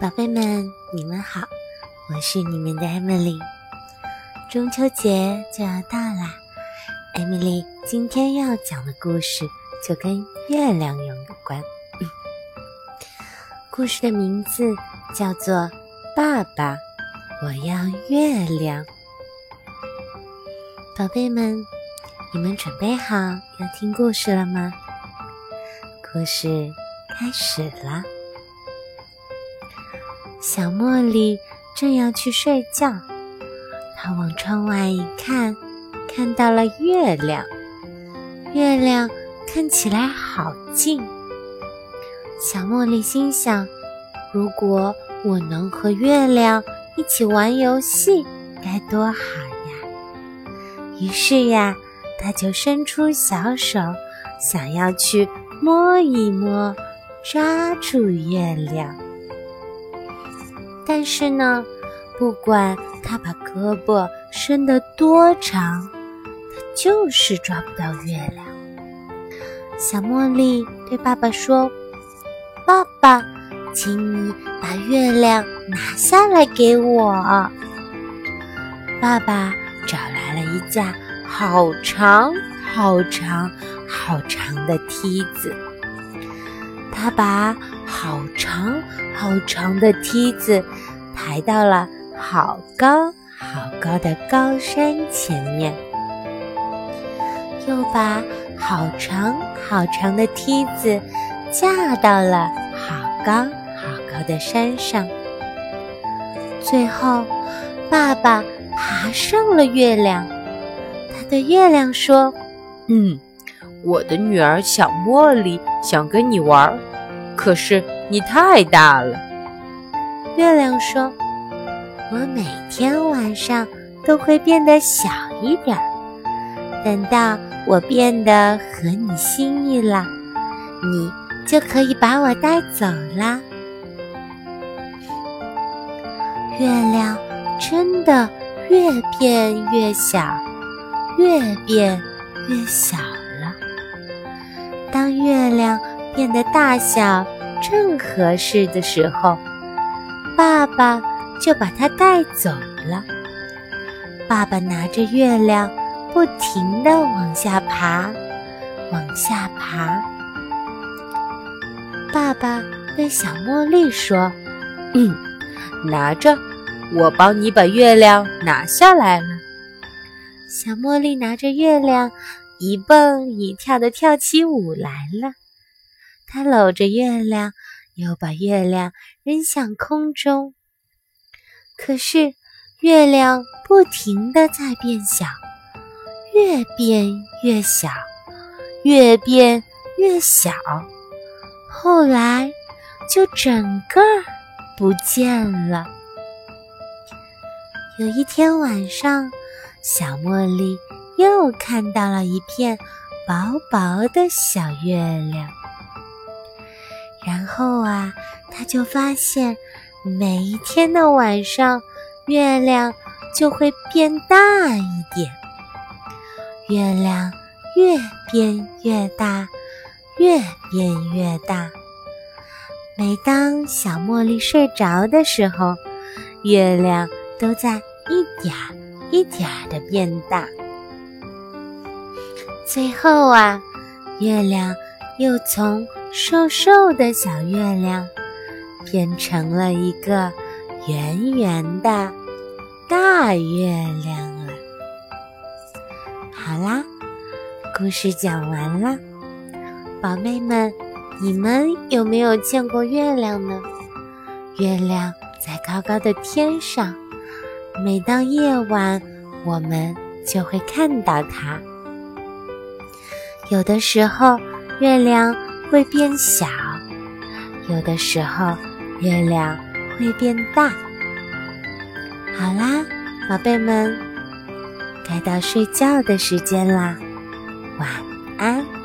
宝贝们，你们好，我是你们的 Emily。中秋节就要到啦，Emily 今天要讲的故事就跟月亮有关。故事的名字叫做《爸爸，我要月亮》。宝贝们，你们准备好要听故事了吗？故事开始了。小茉莉正要去睡觉，她往窗外一看，看到了月亮。月亮看起来好近。小茉莉心想：如果我能和月亮一起玩游戏，该多好呀！于是呀，他就伸出小手，想要去摸一摸，抓住月亮。但是呢，不管他把胳膊伸得多长，他就是抓不到月亮。小茉莉对爸爸说：“爸爸，请你把月亮拿下来给我。”爸爸找来了一架好长、好长、好长的梯子，他把好长、好长的梯子。抬到了好高好高的高山前面，又把好长好长的梯子架到了好高好高的山上。最后，爸爸爬上了月亮，他对月亮说：“嗯，我的女儿小茉莉想跟你玩，可是你太大了。”月亮说：“我每天晚上都会变得小一点，等到我变得合你心意了，你就可以把我带走啦。”月亮真的越变越小，越变越小了。当月亮变得大小正合适的时候，爸爸就把它带走了。爸爸拿着月亮，不停地往下爬，往下爬。爸爸对小茉莉说：“嗯，拿着，我帮你把月亮拿下来了。”小茉莉拿着月亮，一蹦一跳地跳起舞来了。她搂着月亮。又把月亮扔向空中，可是月亮不停地在变小，越变越小，越变越小，后来就整个不见了。有一天晚上，小茉莉又看到了一片薄薄的小月亮。然后啊，他就发现，每一天的晚上，月亮就会变大一点。月亮越变越大，越变越大。每当小茉莉睡着的时候，月亮都在一点一点儿的变大。最后啊，月亮又从……瘦瘦的小月亮变成了一个圆圆的大月亮了。好啦，故事讲完了，宝贝们，你们有没有见过月亮呢？月亮在高高的天上，每当夜晚，我们就会看到它。有的时候，月亮。会变小，有的时候月亮会变大。好啦，宝贝们，该到睡觉的时间啦，晚安。